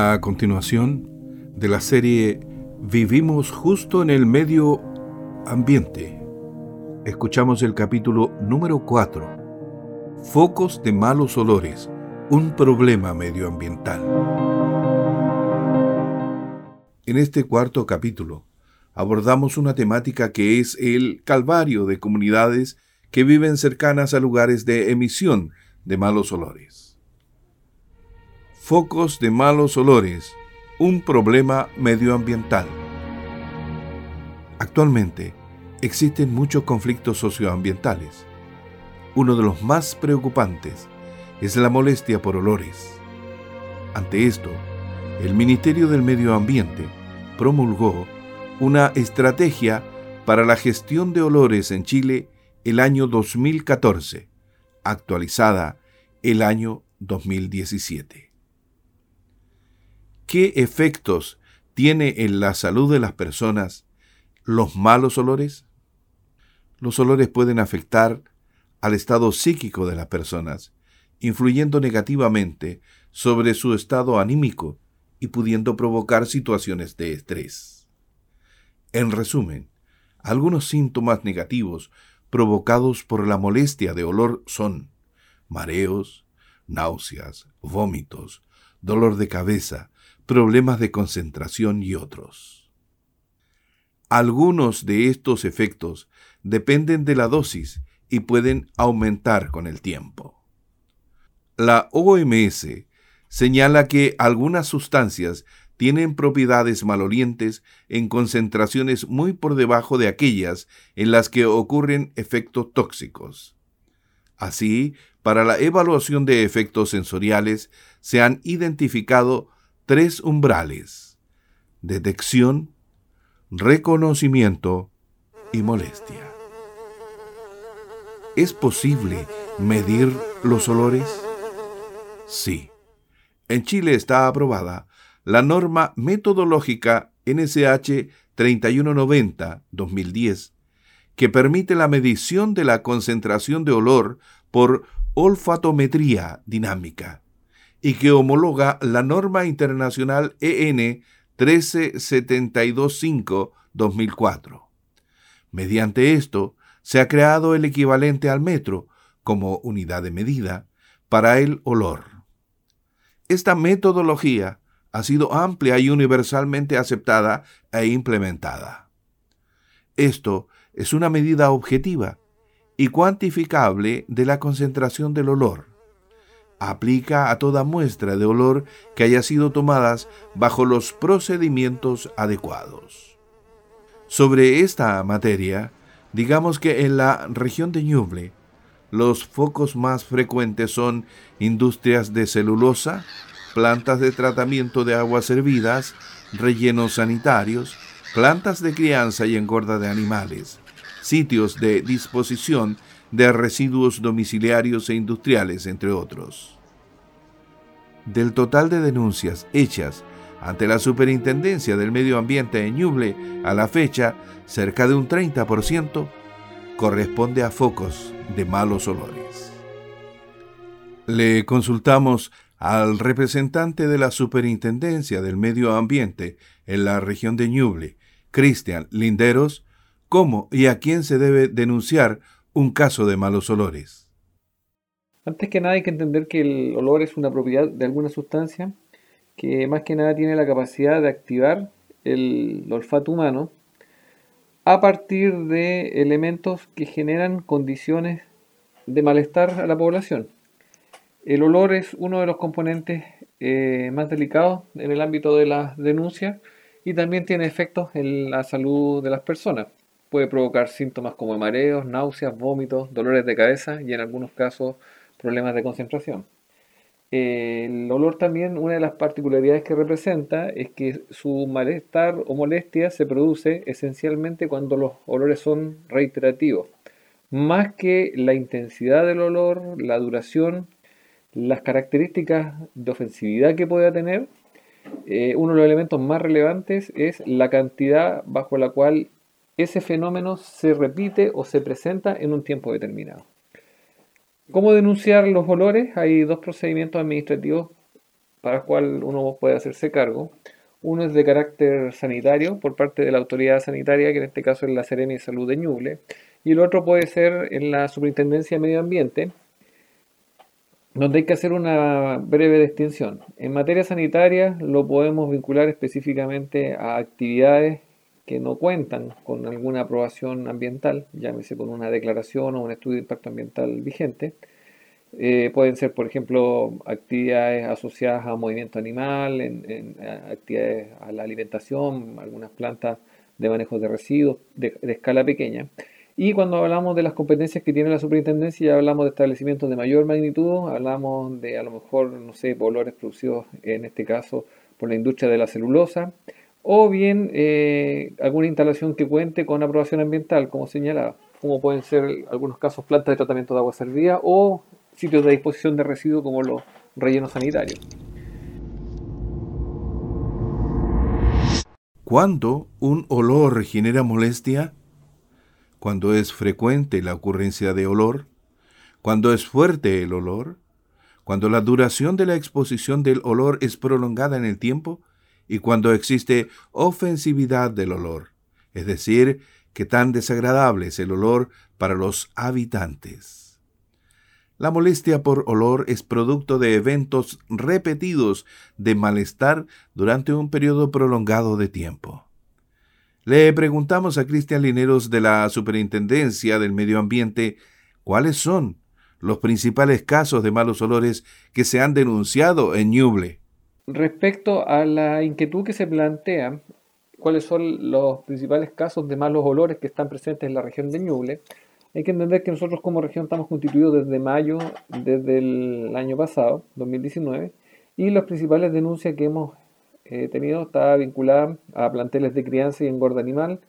A continuación, de la serie Vivimos justo en el medio ambiente, escuchamos el capítulo número 4, Focos de malos olores, un problema medioambiental. En este cuarto capítulo abordamos una temática que es el calvario de comunidades que viven cercanas a lugares de emisión de malos olores focos de malos olores, un problema medioambiental. Actualmente existen muchos conflictos socioambientales. Uno de los más preocupantes es la molestia por olores. Ante esto, el Ministerio del Medio Ambiente promulgó una estrategia para la gestión de olores en Chile el año 2014, actualizada el año 2017. ¿Qué efectos tiene en la salud de las personas los malos olores? Los olores pueden afectar al estado psíquico de las personas, influyendo negativamente sobre su estado anímico y pudiendo provocar situaciones de estrés. En resumen, algunos síntomas negativos provocados por la molestia de olor son mareos, náuseas, vómitos, dolor de cabeza, problemas de concentración y otros. Algunos de estos efectos dependen de la dosis y pueden aumentar con el tiempo. La OMS señala que algunas sustancias tienen propiedades malolientes en concentraciones muy por debajo de aquellas en las que ocurren efectos tóxicos. Así, para la evaluación de efectos sensoriales se han identificado tres umbrales, detección, reconocimiento y molestia. ¿Es posible medir los olores? Sí. En Chile está aprobada la norma metodológica NSH 3190-2010 que permite la medición de la concentración de olor por olfatometría dinámica y que homologa la norma internacional EN 13725-2004. Mediante esto, se ha creado el equivalente al metro como unidad de medida para el olor. Esta metodología ha sido amplia y universalmente aceptada e implementada. Esto es una medida objetiva y cuantificable de la concentración del olor aplica a toda muestra de olor que haya sido tomadas bajo los procedimientos adecuados. Sobre esta materia, digamos que en la región de Ñuble, los focos más frecuentes son industrias de celulosa, plantas de tratamiento de aguas servidas, rellenos sanitarios, plantas de crianza y engorda de animales, sitios de disposición de residuos domiciliarios e industriales, entre otros. Del total de denuncias hechas ante la Superintendencia del Medio Ambiente en Ñuble a la fecha, cerca de un 30% corresponde a focos de malos olores. Le consultamos al representante de la Superintendencia del Medio Ambiente en la región de Ñuble, Cristian Linderos, cómo y a quién se debe denunciar un caso de malos olores? Antes que nada hay que entender que el olor es una propiedad de alguna sustancia que más que nada tiene la capacidad de activar el olfato humano a partir de elementos que generan condiciones de malestar a la población. El olor es uno de los componentes eh, más delicados en el ámbito de la denuncia y también tiene efectos en la salud de las personas puede provocar síntomas como mareos, náuseas, vómitos, dolores de cabeza y en algunos casos problemas de concentración. El olor también, una de las particularidades que representa es que su malestar o molestia se produce esencialmente cuando los olores son reiterativos. Más que la intensidad del olor, la duración, las características de ofensividad que pueda tener, eh, uno de los elementos más relevantes es la cantidad bajo la cual ese fenómeno se repite o se presenta en un tiempo determinado. ¿Cómo denunciar los olores? Hay dos procedimientos administrativos para el cual uno puede hacerse cargo. Uno es de carácter sanitario por parte de la autoridad sanitaria, que en este caso es la Serena de Salud de Ñuble, y el otro puede ser en la Superintendencia de Medio Ambiente, donde hay que hacer una breve distinción. En materia sanitaria lo podemos vincular específicamente a actividades que no cuentan con alguna aprobación ambiental, llámese con una declaración o un estudio de impacto ambiental vigente. Eh, pueden ser, por ejemplo, actividades asociadas a movimiento animal, actividades a la alimentación, algunas plantas de manejo de residuos de, escala pequeña. Y cuando hablamos de las competencias que tiene la superintendencia, hablamos de establecimientos de mayor magnitud, hablamos de a lo mejor, no sé, olores producidos en este caso por la industria de la celulosa, o bien eh, alguna instalación que cuente con aprobación ambiental, como señalaba, como pueden ser algunos casos plantas de tratamiento de agua servida o sitios de disposición de residuos como los rellenos sanitarios. ¿Cuándo un olor genera molestia? Cuando es frecuente la ocurrencia de olor, cuando es fuerte el olor, cuando la duración de la exposición del olor es prolongada en el tiempo, y cuando existe ofensividad del olor, es decir, que tan desagradable es el olor para los habitantes. La molestia por olor es producto de eventos repetidos de malestar durante un periodo prolongado de tiempo. Le preguntamos a Cristian Lineros de la Superintendencia del Medio Ambiente cuáles son los principales casos de malos olores que se han denunciado en Ñuble. Respecto a la inquietud que se plantea, cuáles son los principales casos de malos olores que están presentes en la región de Ñuble, hay que entender que nosotros como región estamos constituidos desde mayo, desde el año pasado, 2019, y las principales denuncias que hemos eh, tenido están vinculadas a planteles de crianza y engorda animal,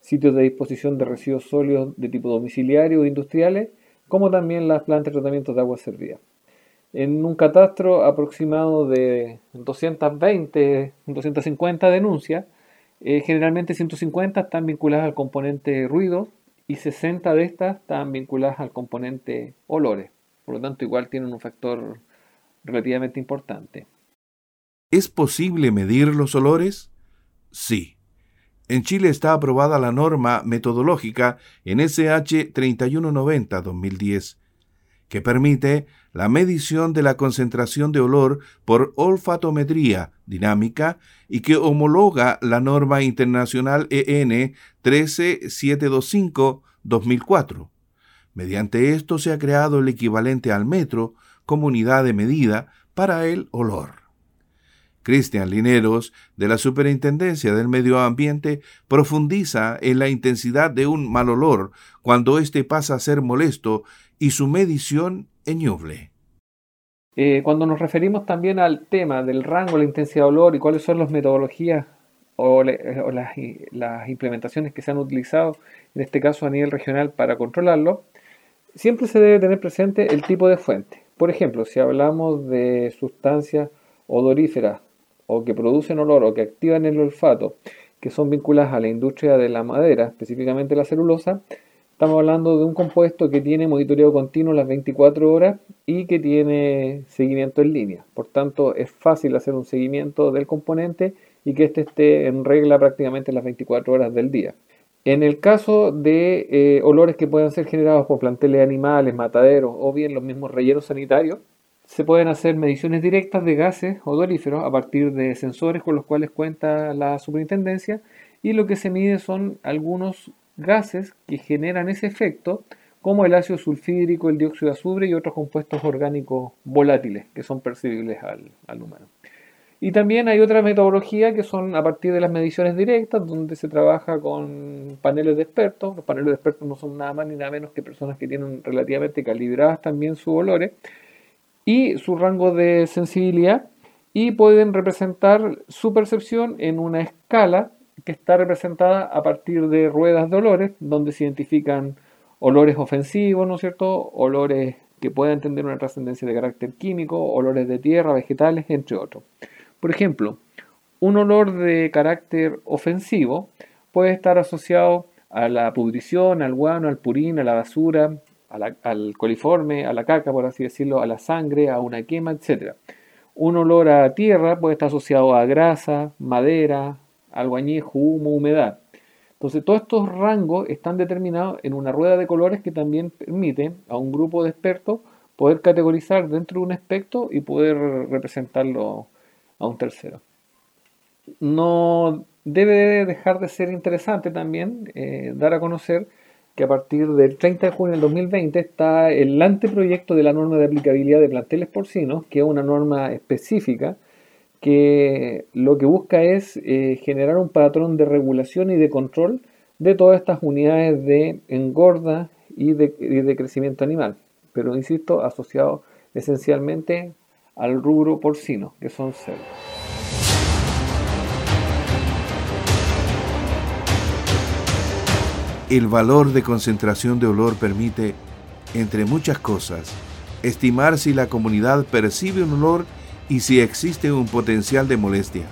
sitios de disposición de residuos sólidos de tipo domiciliario o industriales, como también las plantas de tratamiento de agua servida en un catastro aproximado de 220, 250 denuncias, eh, generalmente 150 están vinculadas al componente ruido y 60 de estas están vinculadas al componente olores. Por lo tanto, igual tienen un factor relativamente importante. ¿Es posible medir los olores? Sí. En Chile está aprobada la norma metodológica en SH 3190-2010 que permite la medición de la concentración de olor por olfatometría dinámica y que homologa la norma internacional EN 13725-2004. Mediante esto se ha creado el equivalente al metro como unidad de medida para el olor. Cristian Lineros, de la Superintendencia del Medio Ambiente, profundiza en la intensidad de un mal olor cuando éste pasa a ser molesto y su medición en Ñuble. Eh, cuando nos referimos también al tema del rango, la intensidad de olor y cuáles son las metodologías o, las, las, implementaciones que se han utilizado, en este caso a nivel regional, para controlarlo, siempre se debe tener presente el tipo de fuente. Por ejemplo, si hablamos de sustancias odoríferas o que producen olor o que activan el olfato, que son vinculadas a la industria de la madera, específicamente la celulosa, Estamos hablando de un compuesto que tiene monitoreo continuo las 24 horas y que tiene seguimiento en línea. Por tanto, es fácil hacer un seguimiento del componente y que éste esté en regla prácticamente las 24 horas del día. En el caso de eh, olores que puedan ser generados por planteles animales, mataderos o bien los mismos rellenos sanitarios, se pueden hacer mediciones directas de gases odoríferos a partir de sensores con los cuales cuenta la superintendencia y lo que se mide son algunos gases que generan ese efecto, como el ácido sulfídrico, el dióxido de azufre y otros compuestos orgánicos volátiles que son percibibles al, humano. Y también hay otra metodología que son a partir de las mediciones directas, donde se trabaja con paneles de expertos. Los paneles de expertos no son nada más ni nada menos que personas que tienen relativamente calibradas también sus olores y su rango de sensibilidad y pueden representar su percepción en una escala que está representada a partir de ruedas de olores, donde se identifican olores ofensivos, ¿no es cierto? Olores que puedan tener una trascendencia de carácter químico, olores de tierra, vegetales, entre otros. Por ejemplo, un olor de carácter ofensivo puede estar asociado a la pudrición, al guano, al purín, a la basura, al coliforme, a la caca, por así decirlo, a la sangre, a una quema, etc. Un olor a tierra puede estar asociado a grasa, madera, algo añejo, humo, humedad. Entonces, todos estos rangos están determinados en una rueda de colores que también permite a un grupo de expertos poder categorizar dentro de un aspecto y poder representarlo a un tercero. No debe dejar de ser interesante también eh, dar a conocer que a partir del 30 de junio del 2020 está el anteproyecto de la norma de aplicabilidad de planteles porcinos, que es una norma específica que lo que busca es eh, generar un patrón de regulación y de control de todas estas unidades de engorda y de, crecimiento animal, pero insisto, asociado esencialmente al rubro porcino, que son cerdos. El valor de concentración de olor permite, entre muchas cosas, estimar si la comunidad percibe un olor y si existe un potencial de molestia.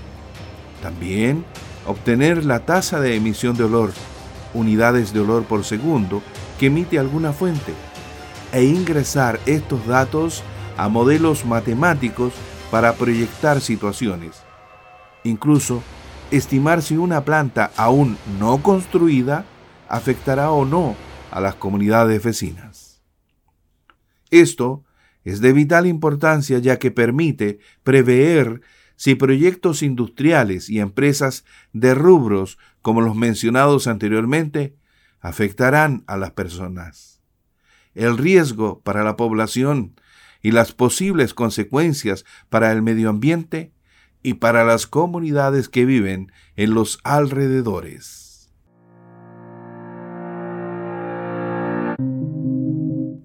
También obtener la tasa de emisión de olor, unidades de olor por segundo que emite alguna fuente, e ingresar estos datos a modelos matemáticos para proyectar situaciones. Incluso estimar si una planta aún no construida afectará o no a las comunidades vecinas. Esto es de vital importancia ya que permite prever si proyectos industriales y empresas de rubros como los mencionados anteriormente afectarán a las personas. El riesgo para la población y las posibles consecuencias para el medio ambiente y para las comunidades que viven en los alrededores.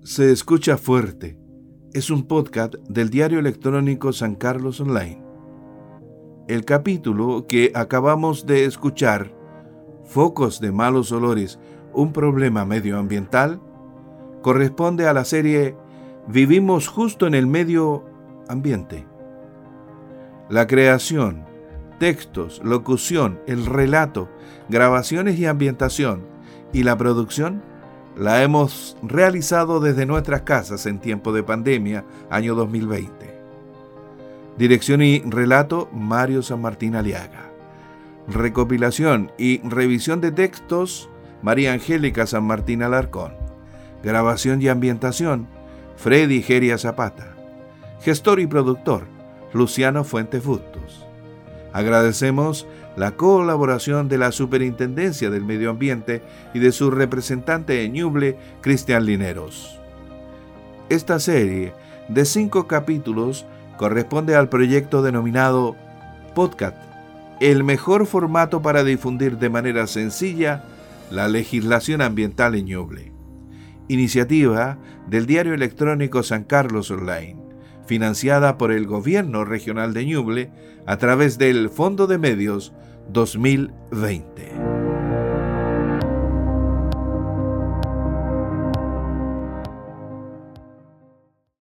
Se escucha fuerte. Es un podcast del diario electrónico San Carlos Online. El capítulo que acabamos de escuchar, Focos de malos olores, un problema medioambiental, corresponde a la serie Vivimos justo en el medio ambiente. La creación, textos, locución, el relato, grabaciones y ambientación y la producción la hemos realizado desde nuestras casas en tiempo de pandemia, año 2020. Dirección y relato Mario San Martín Aliaga. Recopilación y revisión de textos María Angélica San Martín Alarcón. Grabación y ambientación Freddy Geria Zapata. Gestor y productor Luciano Fuentes Bustos. Agradecemos la colaboración de la Superintendencia del Medio Ambiente y de su representante en Ñuble, Cristian Lineros. Esta serie de cinco capítulos corresponde al proyecto denominado Podcast, el mejor formato para difundir de manera sencilla la legislación ambiental en Ñuble. Iniciativa del diario electrónico San Carlos Online financiada por el Gobierno Regional de Ñuble a través del Fondo de Medios 2020.